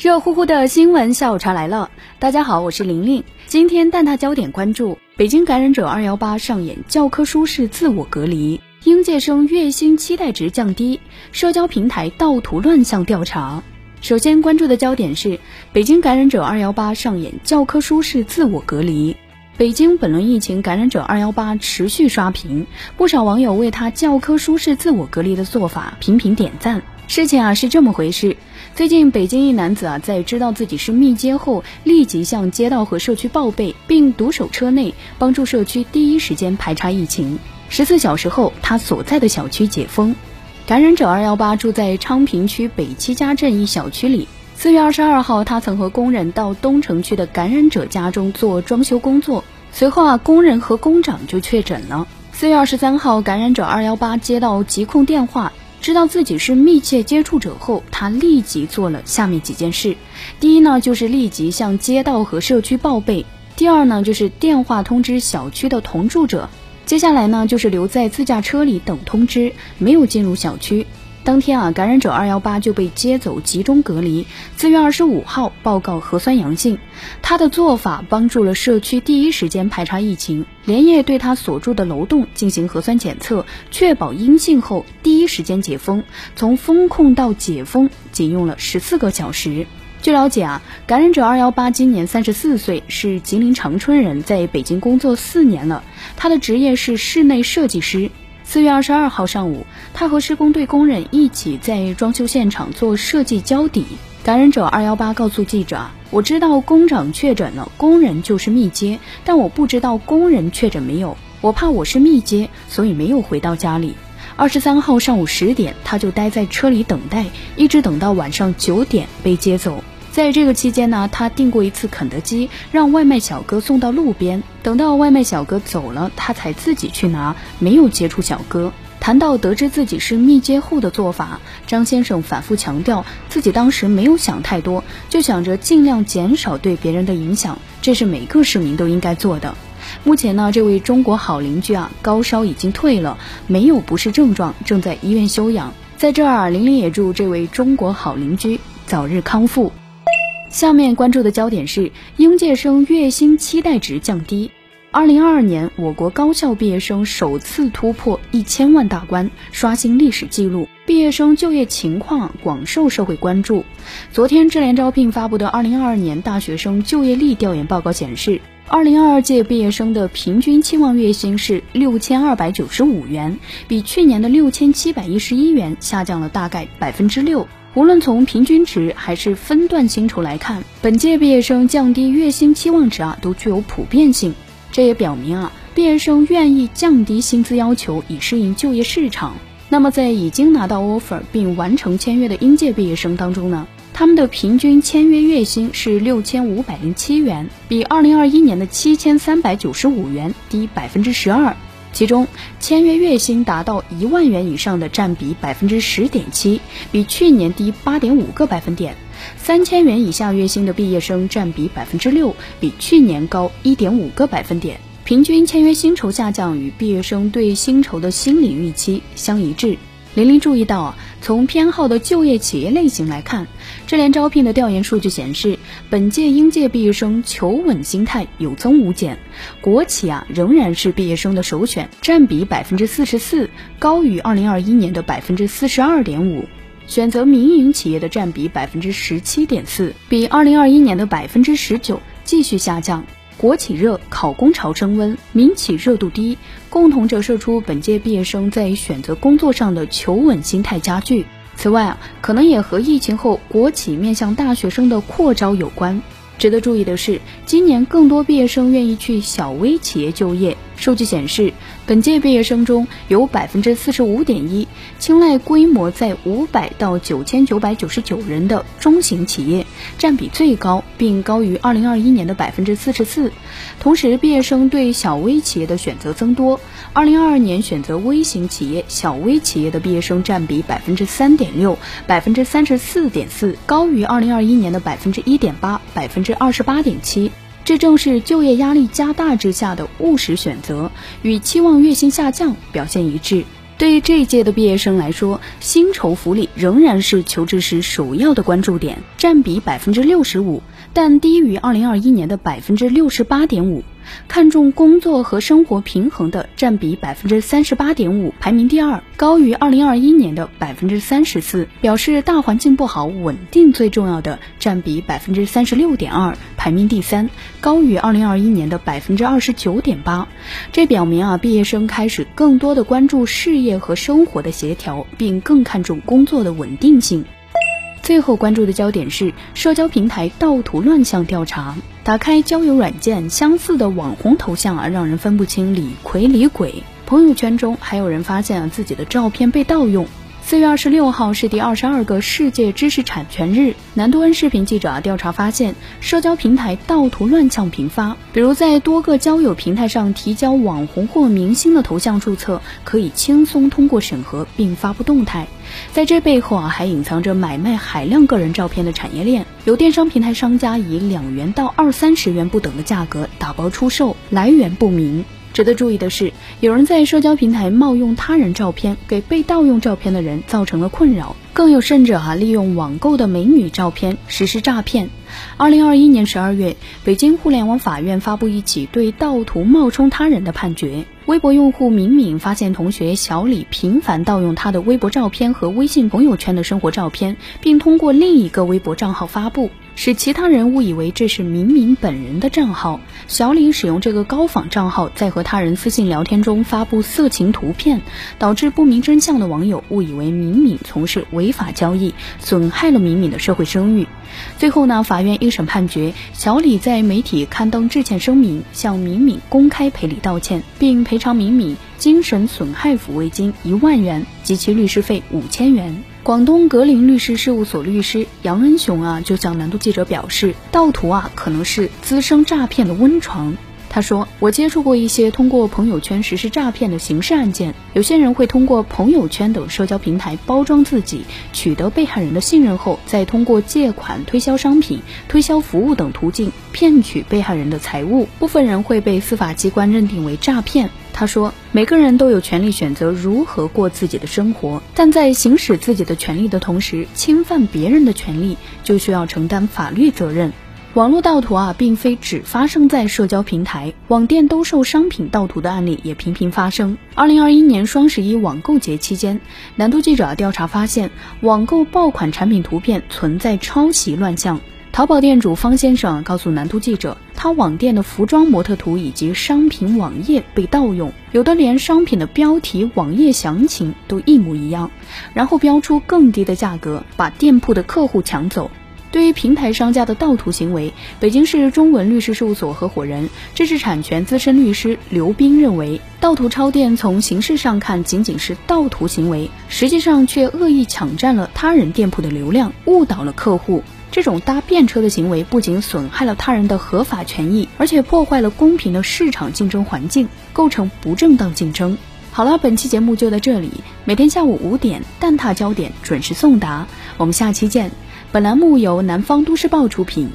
热乎乎的新闻下午茶来了，大家好，我是玲玲。今天蛋挞焦点关注：北京感染者二幺八上演教科书式自我隔离，应届生月薪期待值降低，社交平台盗图乱象调查。首先关注的焦点是北京感染者二幺八上演教科书式自我隔离。北京本轮疫情感染者二幺八持续刷屏，不少网友为他教科书式自我隔离的做法频频点赞。事情啊是这么回事。最近，北京一男子啊，在知道自己是密接后，立即向街道和社区报备，并独守车内，帮助社区第一时间排查疫情。十四小时后，他所在的小区解封。感染者二幺八住在昌平区北七家镇一小区里。四月二十二号，他曾和工人到东城区的感染者家中做装修工作，随后啊，工人和工长就确诊了。四月二十三号，感染者二幺八接到疾控电话。知道自己是密切接触者后，他立即做了下面几件事：第一呢，就是立即向街道和社区报备；第二呢，就是电话通知小区的同住者；接下来呢，就是留在自驾车里等通知，没有进入小区。当天啊，感染者二幺八就被接走集中隔离。四月二十五号报告核酸阳性，他的做法帮助了社区第一时间排查疫情，连夜对他所住的楼栋进行核酸检测，确保阴性后第一时间解封。从封控到解封仅用了十四个小时。据了解啊，感染者二幺八今年三十四岁，是吉林长春人，在北京工作四年了，他的职业是室内设计师。四月二十二号上午，他和施工队工人一起在装修现场做设计交底。感染者二幺八告诉记者：“我知道工长确诊了，工人就是密接，但我不知道工人确诊没有。我怕我是密接，所以没有回到家里。二十三号上午十点，他就待在车里等待，一直等到晚上九点被接走。”在这个期间呢，他订过一次肯德基，让外卖小哥送到路边，等到外卖小哥走了，他才自己去拿，没有接触小哥。谈到得知自己是密接后的做法，张先生反复强调，自己当时没有想太多，就想着尽量减少对别人的影响，这是每个市民都应该做的。目前呢，这位中国好邻居啊，高烧已经退了，没有不适症状，正在医院休养。在这儿，玲玲也祝这位中国好邻居早日康复。下面关注的焦点是应届生月薪期待值降低。二零二二年，我国高校毕业生首次突破一千万大关，刷新历史记录。毕业生就业情况广受社会关注。昨天，智联招聘发布的二零二二年大学生就业力调研报告显示，二零二二届毕业生的平均期望月薪是六千二百九十五元，比去年的六千七百一十一元下降了大概百分之六。无论从平均值还是分段薪酬来看，本届毕业生降低月薪期望值啊，都具有普遍性。这也表明啊，毕业生愿意降低薪资要求以适应就业市场。那么，在已经拿到 offer 并完成签约的应届毕业生当中呢，他们的平均签约月薪是六千五百零七元，比二零二一年的七千三百九十五元低百分之十二。其中，签约月薪达到一万元以上的占比百分之十点七，比去年低八点五个百分点；三千元以下月薪的毕业生占比百分之六，比去年高一点五个百分点。平均签约薪酬下降与毕业生对薪酬的心理预期相一致。林林注意到啊，从偏好的就业企业类型来看，智联招聘的调研数据显示，本届应届毕业生求稳心态有增无减，国企啊仍然是毕业生的首选，占比百分之四十四，高于二零二一年的百分之四十二点五。选择民营企业的占比百分之十七点四，比二零二一年的百分之十九继续下降。国企热，考公潮升温，民企热度低，共同折射出本届毕业生在选择工作上的求稳心态加剧。此外啊，可能也和疫情后国企面向大学生的扩招有关。值得注意的是，今年更多毕业生愿意去小微企业就业。数据显示，本届毕业生中有百分之四十五点一青睐规模在五百到九千九百九十九人的中型企业，占比最高，并高于二零二一年的百分之四十四。同时，毕业生对小微企业的选择增多，二零二二年选择微型企业、小微企业的毕业生占比百分之三点六，百分之三十四点四，高于二零二一年的百分之一点八，百分之二十八点七。这正是就业压力加大之下的务实选择，与期望月薪下降表现一致。对于这一届的毕业生来说，薪酬福利仍然是求职时首要的关注点，占比百分之六十五，但低于二零二一年的百分之六十八点五。看重工作和生活平衡的占比百分之三十八点五，排名第二，高于二零二一年的百分之三十四。表示大环境不好，稳定最重要的占比百分之三十六点二，排名第三，高于二零二一年的百分之二十九点八。这表明啊，毕业生开始更多的关注事业和生活的协调，并更看重工作的稳定性。最后关注的焦点是社交平台盗图乱象调查。打开交友软件，相似的网红头像啊，让人分不清李逵李鬼。朋友圈中还有人发现啊，自己的照片被盗用。四月二十六号是第二十二个世界知识产权日。南都恩视频记者调查发现，社交平台盗图乱象频发。比如在多个交友平台上提交网红或明星的头像注册，可以轻松通过审核并发布动态。在这背后啊，还隐藏着买卖海量个人照片的产业链。有电商平台商家以两元到二三十元不等的价格打包出售，来源不明。值得注意的是，有人在社交平台冒用他人照片，给被盗用照片的人造成了困扰。更有甚者，哈利用网购的美女照片实施诈骗。二零二一年十二月，北京互联网法院发布一起对盗图冒充他人的判决。微博用户敏敏发现同学小李频繁盗用他的微博照片和微信朋友圈的生活照片，并通过另一个微博账号发布。使其他人误以为这是明明本人的账号。小李使用这个高仿账号，在和他人私信聊天中发布色情图片，导致不明真相的网友误以为敏敏从事违法交易，损害了敏敏的社会声誉。最后呢，法院一审判决小李在媒体刊登致歉声明，向敏敏公开赔礼道歉，并赔偿敏敏精神损害抚慰金一万元及其律师费五千元。广东格林律师事务所律师杨恩雄啊，就向南都记者表示，盗图啊可能是滋生诈骗的温床。他说：“我接触过一些通过朋友圈实施诈骗的刑事案件，有些人会通过朋友圈等社交平台包装自己，取得被害人的信任后，再通过借款、推销商品、推销服务等途径骗取被害人的财物。部分人会被司法机关认定为诈骗。”他说：“每个人都有权利选择如何过自己的生活，但在行使自己的权利的同时，侵犯别人的权利就需要承担法律责任。”网络盗图啊，并非只发生在社交平台，网店兜售商品盗图的案例也频频发生。二零二一年双十一网购节期间，南都记者调查发现，网购爆款产品图片存在抄袭乱象。淘宝店主方先生告诉南都记者，他网店的服装模特图以及商品网页被盗用，有的连商品的标题、网页详情都一模一样，然后标出更低的价格，把店铺的客户抢走。对于平台商家的盗图行为，北京市中文律师事务所合伙人、知识产权资深律师刘斌认为，盗图抄店从形式上看仅仅是盗图行为，实际上却恶意抢占了他人店铺的流量，误导了客户。这种搭便车的行为不仅损害了他人的合法权益，而且破坏了公平的市场竞争环境，构成不正当竞争。好了，本期节目就到这里，每天下午五点，蛋挞焦点准时送达，我们下期见。本栏目由南方都市报出品。